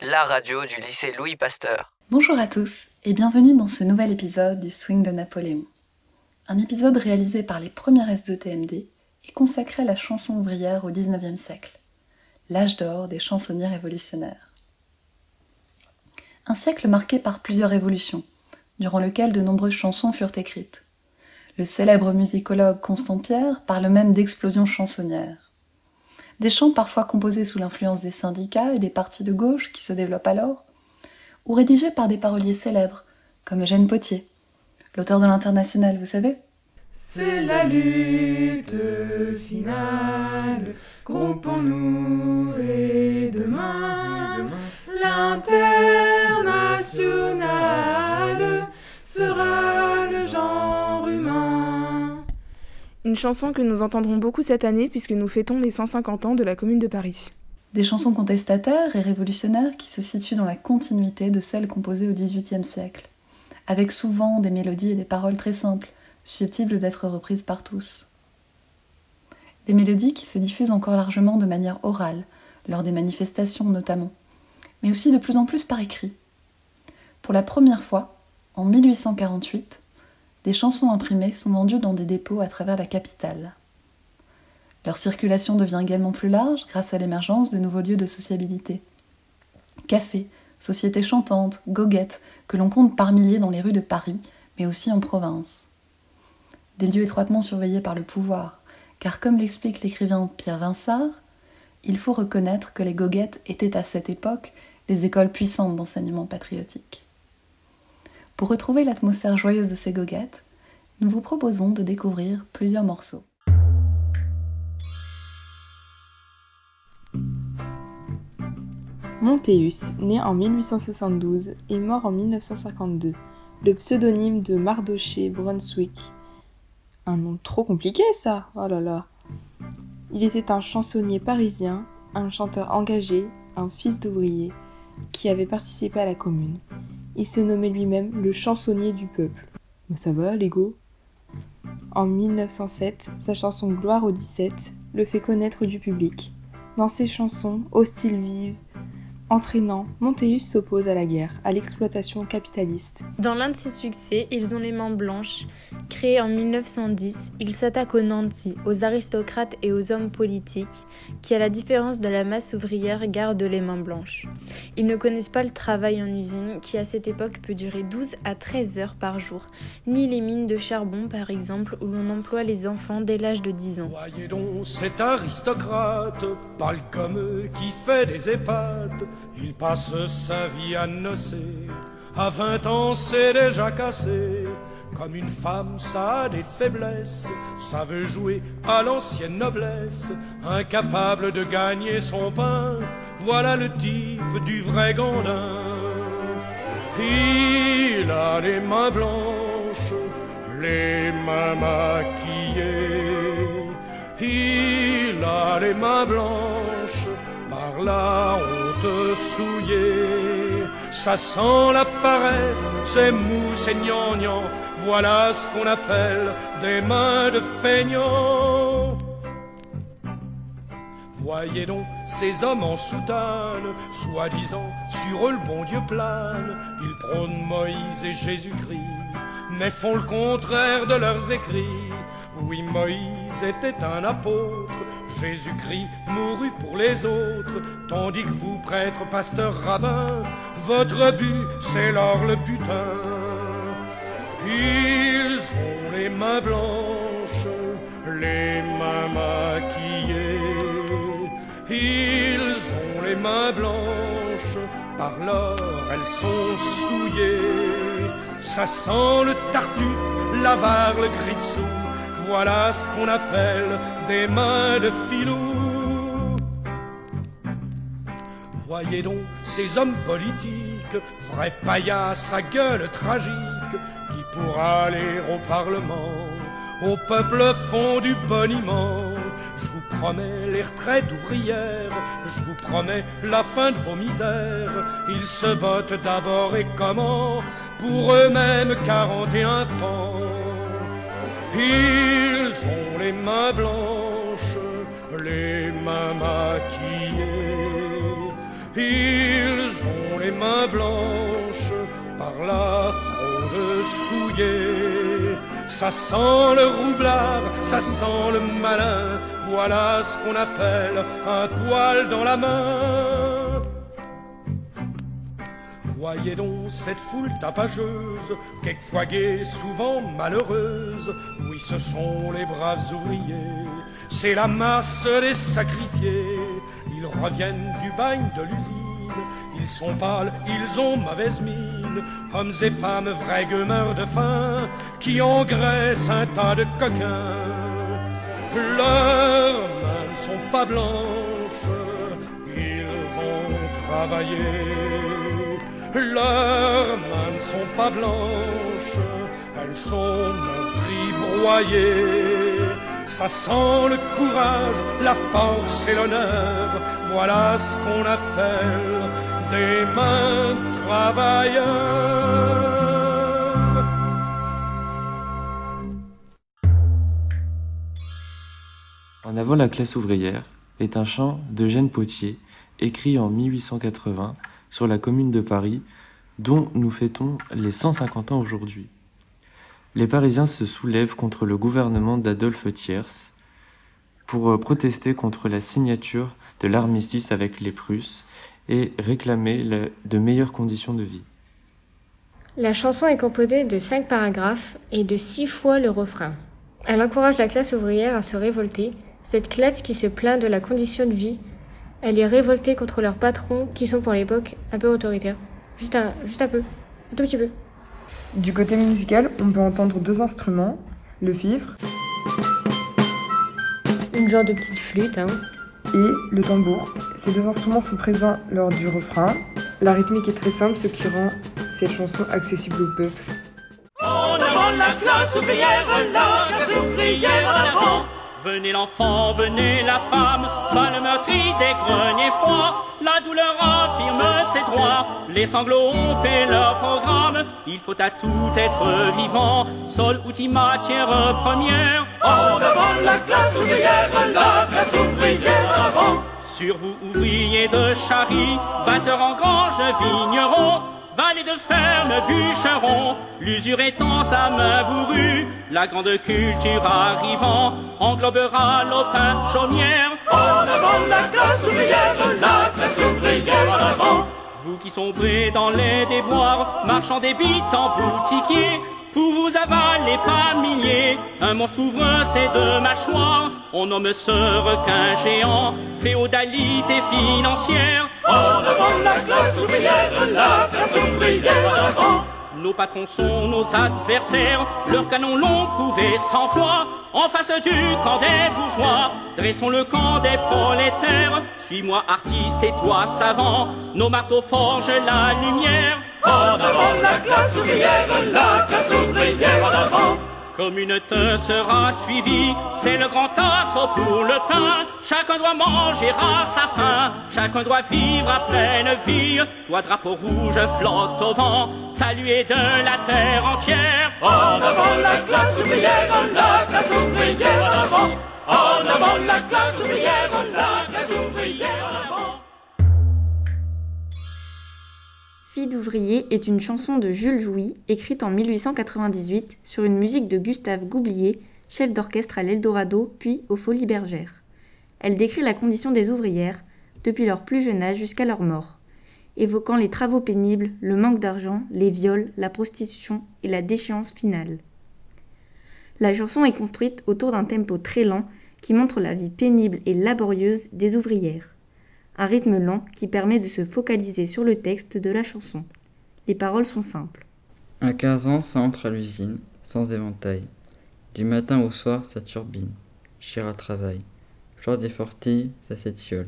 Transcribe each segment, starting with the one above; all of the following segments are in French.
La radio du lycée Louis Pasteur. Bonjour à tous et bienvenue dans ce nouvel épisode du Swing de Napoléon. Un épisode réalisé par les premières S2TMD et consacré à la chanson ouvrière au XIXe siècle, l'âge d'or des chansonniers révolutionnaires. Un siècle marqué par plusieurs révolutions, durant lequel de nombreuses chansons furent écrites. Le célèbre musicologue Constant Pierre parle même d'explosion chansonnière des chants parfois composés sous l'influence des syndicats et des partis de gauche qui se développent alors, ou rédigés par des paroliers célèbres, comme Eugène Potier, l'auteur de l'International, vous savez. C'est la lutte finale, groupons-nous et demain, l'international Une chanson que nous entendrons beaucoup cette année puisque nous fêtons les 150 ans de la Commune de Paris. Des chansons contestataires et révolutionnaires qui se situent dans la continuité de celles composées au XVIIIe siècle, avec souvent des mélodies et des paroles très simples, susceptibles d'être reprises par tous. Des mélodies qui se diffusent encore largement de manière orale, lors des manifestations notamment, mais aussi de plus en plus par écrit. Pour la première fois, en 1848, des chansons imprimées sont vendues dans des dépôts à travers la capitale. Leur circulation devient également plus large grâce à l'émergence de nouveaux lieux de sociabilité. Cafés, sociétés chantantes, goguettes, que l'on compte par milliers dans les rues de Paris, mais aussi en province. Des lieux étroitement surveillés par le pouvoir, car comme l'explique l'écrivain Pierre Vinsart, il faut reconnaître que les goguettes étaient à cette époque des écoles puissantes d'enseignement patriotique. Pour retrouver l'atmosphère joyeuse de ces goguettes, nous vous proposons de découvrir plusieurs morceaux. Montéus, né en 1872 et mort en 1952, le pseudonyme de Mardoché Brunswick. Un nom trop compliqué ça, oh là là. Il était un chansonnier parisien, un chanteur engagé, un fils d'ouvrier, qui avait participé à la commune. Il se nommait lui-même le chansonnier du peuple. Ça va, l'ego? En 1907, sa chanson Gloire au 17 le fait connaître du public. Dans ses chansons, au style vive, Entraînant, Montéus s'oppose à la guerre, à l'exploitation capitaliste. Dans l'un de ses succès, Ils ont les mains blanches, créé en 1910, il s'attaque aux nantis, aux aristocrates et aux hommes politiques, qui, à la différence de la masse ouvrière, gardent les mains blanches. Ils ne connaissent pas le travail en usine, qui à cette époque peut durer 12 à 13 heures par jour, ni les mines de charbon, par exemple, où l'on emploie les enfants dès l'âge de 10 ans. Voyez donc cet aristocrate, pâle comme eux, qui fait des épates il passe sa vie à nocer. À vingt ans, c'est déjà cassé. Comme une femme, ça a des faiblesses. Ça veut jouer à l'ancienne noblesse. Incapable de gagner son pain. Voilà le type du vrai gandin. Il a les mains blanches, les mains maquillées. Il a les mains blanches par la souillée. Ça sent la paresse, c'est mou, c'est gnangnan. Voilà ce qu'on appelle des mains de feignant. Voyez donc ces hommes en soutane, soi-disant sur eux le bon Dieu plane. Ils prônent Moïse et Jésus-Christ, mais font le contraire de leurs écrits. Oui, Moïse était un apôtre, Jésus-Christ mourut pour les autres, tandis que vous, prêtres, pasteurs, rabbins, votre but, c'est l'or le butin. Ils ont les mains blanches, les mains maquillées. Ils ont les mains blanches, par l'or elles sont souillées. Ça sent le tartuffe, l'avare, le gripsou voilà ce qu'on appelle des mains de filou. Voyez donc ces hommes politiques, vrais paillasses à gueule tragique, qui pour aller au Parlement, au peuple font du boniment. Je vous promets les retraites ouvrières, je vous promets la fin de vos misères. Ils se votent d'abord et comment? Pour eux-mêmes 41 francs. Ils ont les mains blanches, les mains maquillées. main blanche par la fraude souillée. Ça sent le roublard, ça sent le malin, voilà ce qu'on appelle un poil dans la main. Voyez donc cette foule tapageuse, quelquefois gaie, souvent malheureuse. Oui, ce sont les braves ouvriers, c'est la masse des sacrifiés. Ils reviennent du bagne de l'usine, ils sont pâles, ils ont mauvaise mine. Hommes et femmes, vrais gueumeurs de faim, qui engraissent un tas de coquins. Leurs mains ne sont pas blanches, ils ont travaillé. Leurs mains ne sont pas blanches, elles sont meurtries, broyées. Ça sent le courage, la force et l'honneur. Voilà ce qu'on appelle des mains travailleurs. En avant la classe ouvrière est un chant d'Eugène Potier, écrit en 1880 sur la commune de Paris, dont nous fêtons les 150 ans aujourd'hui. Les Parisiens se soulèvent contre le gouvernement d'Adolphe Thiers pour euh, protester contre la signature de l'armistice avec les Prusses et réclamer de meilleures conditions de vie. La chanson est composée de cinq paragraphes et de six fois le refrain. Elle encourage la classe ouvrière à se révolter, cette classe qui se plaint de la condition de vie. Elle est révoltée contre leurs patrons qui sont pour l'époque un peu autoritaires. Juste un, juste un peu. Un tout petit peu. Du côté musical, on peut entendre deux instruments, le fifre Une genre de petite flûte, hein. et le tambour. Ces deux instruments sont présents lors du refrain. La rythmique est très simple, ce qui rend cette chanson accessible au peuple. En avant la classe ouvrière, la classe ouvrière en avant. Venez l'enfant, venez la femme, pas le meurtri des greniers froids. La douleur affirme ses droits, les sanglots ont fait leur programme. Il faut à tout être vivant, sol, outil, matière première. En avant la classe ouvrière, la classe ouvrière avant. Sur vous, ouvriers de charrie, batteurs en grange, vignerons, valets de ferme, bûcherons, l'usure étant sa main bourrue, la grande culture arrivant, englobera l'opin chaumière. En avant la classe ouvrière, la classe ouvrière en avant. Vous qui sombrez dans les déboires, marchand des bites en boutiquier, pour vous avaler par milliers, un monstre ouvre ses deux mâchoires, on nomme ce requin géant, féodalité financière. En avant la classe ouvrière, la classe. Nos patrons sont nos adversaires, leurs canons l'ont prouvé cent fois. En face du camp des bourgeois, dressons le camp des prolétaires. Suis-moi artiste et toi savant, nos marteaux forgent la lumière. En avant la classe ouvrière, la classe ouvrière en avant. Comme une te sera suivie, c'est le grand assaut pour le pain. Chacun doit manger à sa faim, chacun doit vivre à pleine vie. Toi, drapeau rouge, flotte au vent, salué de la terre entière. En avant la classe ouvrière, la classe ouvrière en avant. En avant la classe ouvrière, la classe ouvrière en avant. Fille d'ouvrier est une chanson de Jules Jouy, écrite en 1898 sur une musique de Gustave Goublier, chef d'orchestre à l'Eldorado puis aux Folies Bergères. Elle décrit la condition des ouvrières, depuis leur plus jeune âge jusqu'à leur mort, évoquant les travaux pénibles, le manque d'argent, les viols, la prostitution et la déchéance finale. La chanson est construite autour d'un tempo très lent qui montre la vie pénible et laborieuse des ouvrières un rythme lent qui permet de se focaliser sur le texte de la chanson. Les paroles sont simples. À 15 ans, ça entre à l'usine, sans éventail. Du matin au soir, ça turbine. Cher à travail. Jour des fortilles, ça s'étiole.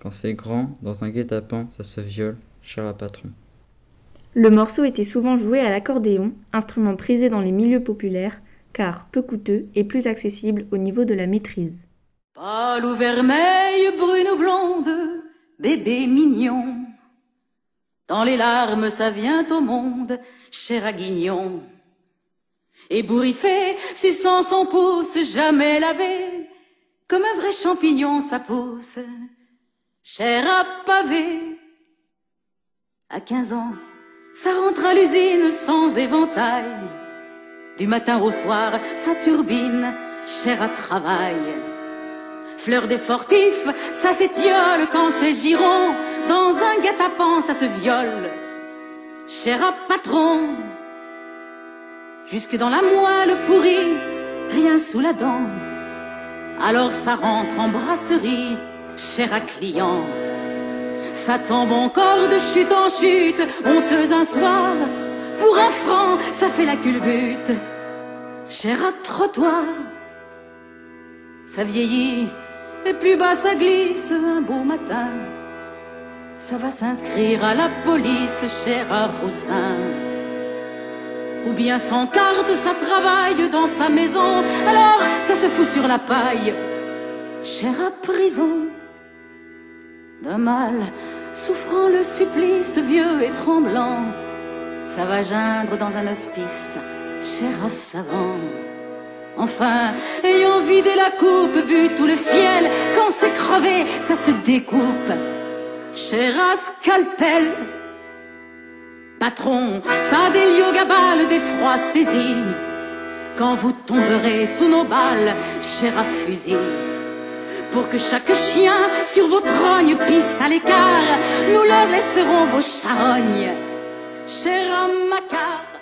Quand c'est grand, dans un guet-apens, ça se viole. Cher à patron. Le morceau était souvent joué à l'accordéon, instrument prisé dans les milieux populaires, car peu coûteux et plus accessible au niveau de la maîtrise. Pâle ou vermeille, brune ou blonde, bébé mignon. Dans les larmes, ça vient au monde, cher à guignon. Ébouriffé, suçant son pouce, jamais lavé, comme un vrai champignon, ça pousse, cher à pavé. À 15 ans, ça rentre à l'usine sans éventail. Du matin au soir, sa turbine, chère à travail. Fleur des fortifs, ça s'étiole quand c'est giron. Dans un guet-apens, ça se viole. Cher à patron, jusque dans la moelle pourrie, rien sous la dent. Alors ça rentre en brasserie, cher à client. Ça tombe encore de chute en chute, honteuse un soir. Pour un franc, ça fait la culbute, cher à trottoir. Ça vieillit, et plus bas ça glisse un beau matin. Ça va s'inscrire à la police, cher à Roussin. Ou bien sans carte, ça travaille dans sa maison. Alors, ça se fout sur la paille, cher à prison. D'un mal, souffrant le supplice, vieux et tremblant. Ça va geindre dans un hospice, cher à savant. Enfin, ayant vidé la coupe, vu tout le fiel, quand c'est crevé, ça se découpe. Cher scalpel, patron, pas d'héliogabale, d'effroi saisi. Quand vous tomberez sous nos balles, cher à. Pour que chaque chien sur vos trognes pisse à l'écart, nous leur laisserons vos charognes, cher Macar.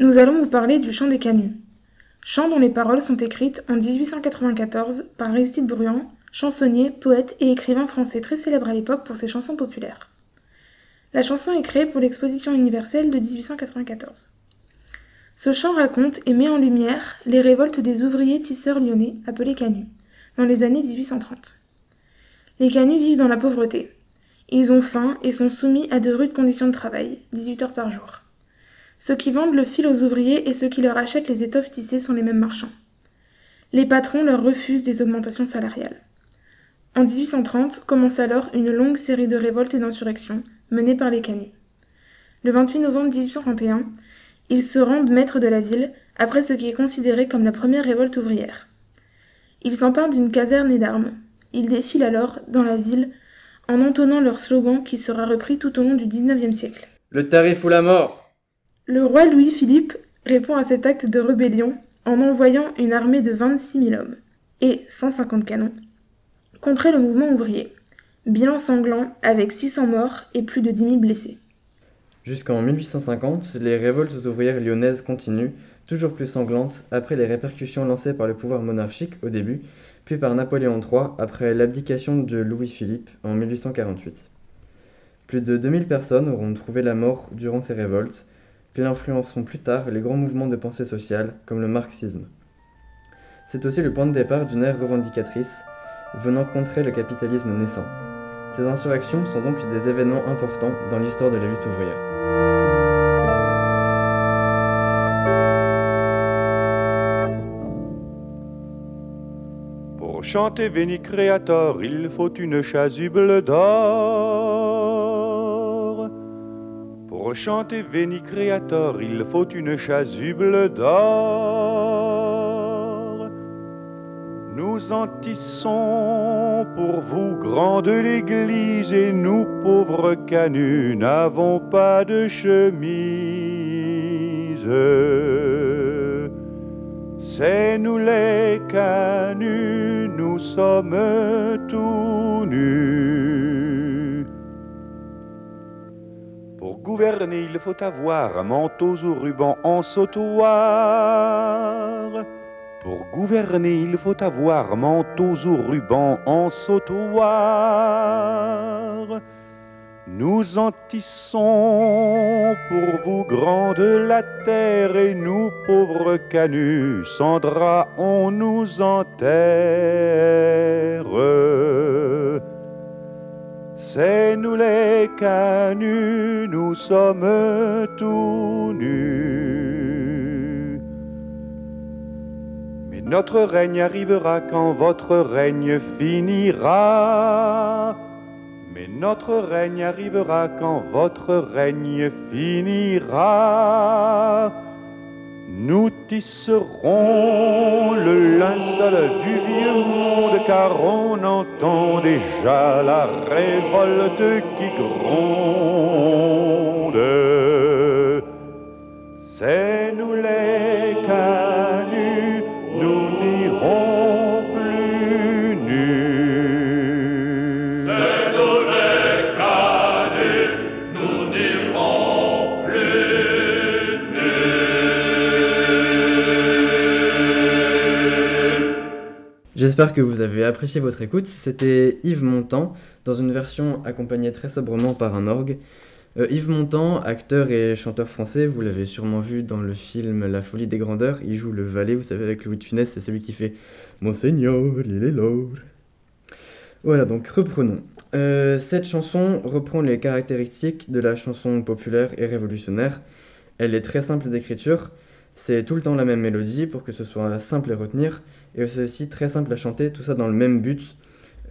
Nous allons vous parler du chant des canuts. Chant dont les paroles sont écrites en 1894 par Aristide Bruand, chansonnier, poète et écrivain français très célèbre à l'époque pour ses chansons populaires. La chanson est créée pour l'exposition universelle de 1894. Ce chant raconte et met en lumière les révoltes des ouvriers tisseurs lyonnais, appelés canuts, dans les années 1830. Les canuts vivent dans la pauvreté. Ils ont faim et sont soumis à de rudes conditions de travail, 18 heures par jour. Ceux qui vendent le fil aux ouvriers et ceux qui leur achètent les étoffes tissées sont les mêmes marchands. Les patrons leur refusent des augmentations salariales. En 1830 commence alors une longue série de révoltes et d'insurrections menées par les canuts. Le 28 novembre 1831, ils se rendent maîtres de la ville après ce qui est considéré comme la première révolte ouvrière. Ils s'emparent d'une caserne et d'armes. Ils défilent alors dans la ville en entonnant leur slogan qui sera repris tout au long du XIXe siècle. Le tarif ou la mort? Le roi Louis-Philippe répond à cet acte de rébellion en envoyant une armée de 26 000 hommes et 150 canons contre le mouvement ouvrier. Bilan sanglant avec 600 morts et plus de 10 000 blessés. Jusqu'en 1850, les révoltes ouvrières lyonnaises continuent, toujours plus sanglantes, après les répercussions lancées par le pouvoir monarchique au début, puis par Napoléon III après l'abdication de Louis-Philippe en 1848. Plus de 2000 personnes auront trouvé la mort durant ces révoltes, qui influenceront plus tard les grands mouvements de pensée sociale, comme le marxisme. C'est aussi le point de départ d'une ère revendicatrice, venant contrer le capitalisme naissant. Ces insurrections sont donc des événements importants dans l'histoire de la lutte ouvrière. Pour chanter Veni Creator, il faut une chasuble d'or. Pour chanter Veni Creator, il faut une chasuble d'or. Nous en tissons pour vous, grande l'église, et nous, pauvres canuts, n'avons pas de chemise. C'est nous les canuts, nous sommes tout nus. Gouverner, il faut avoir manteaux ou rubans en sautoir. Pour gouverner, il faut avoir manteaux ou rubans en sautoir. Nous en tissons pour vous, grands de la terre, et nous, pauvres canuts, sans on nous enterre. C'est nous les canuts, nous sommes tout nus. Mais notre règne arrivera quand votre règne finira. Mais notre règne arrivera quand votre règne finira. Nous tisserons le linceul du vieux monde car on entend déjà la révolte qui gronde. C'est nous les J'espère que vous avez apprécié votre écoute. C'était Yves Montand, dans une version accompagnée très sobrement par un orgue. Euh, Yves Montand, acteur et chanteur français, vous l'avez sûrement vu dans le film La folie des grandeurs. Il joue le valet, vous savez, avec Louis de Funès, c'est celui qui fait Monseigneur, il est l'or. Voilà, donc reprenons. Euh, cette chanson reprend les caractéristiques de la chanson populaire et révolutionnaire. Elle est très simple d'écriture, c'est tout le temps la même mélodie pour que ce soit simple à retenir, et c'est aussi très simple à chanter, tout ça dans le même but,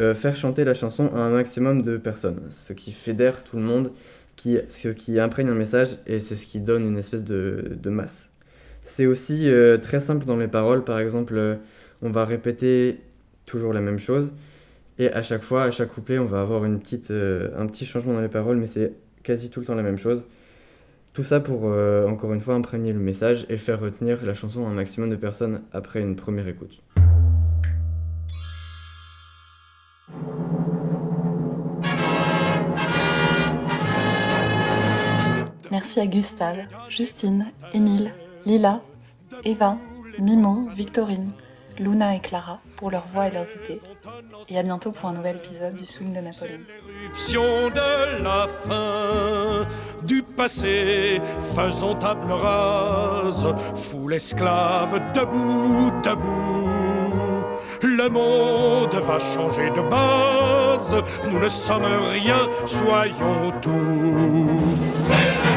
euh, faire chanter la chanson à un maximum de personnes, ce qui fédère tout le monde, qui, ce qui imprègne un message, et c'est ce qui donne une espèce de, de masse. C'est aussi euh, très simple dans les paroles, par exemple, euh, on va répéter toujours la même chose, et à chaque fois, à chaque couplet, on va avoir une petite, un petit changement dans les paroles, mais c'est quasi tout le temps la même chose. Tout ça pour, euh, encore une fois, imprégner le message et faire retenir la chanson à un maximum de personnes après une première écoute. Merci à Gustave, Justine, Émile, Lila, Eva, Mimo, Victorine, Luna et Clara pour leur voix et leurs idées. Et à bientôt pour un nouvel épisode du Swing de Napoléon. De la fin du passé, faisons table rase, foule esclave debout, debout. Le monde va changer de base, nous ne sommes rien, soyons tout.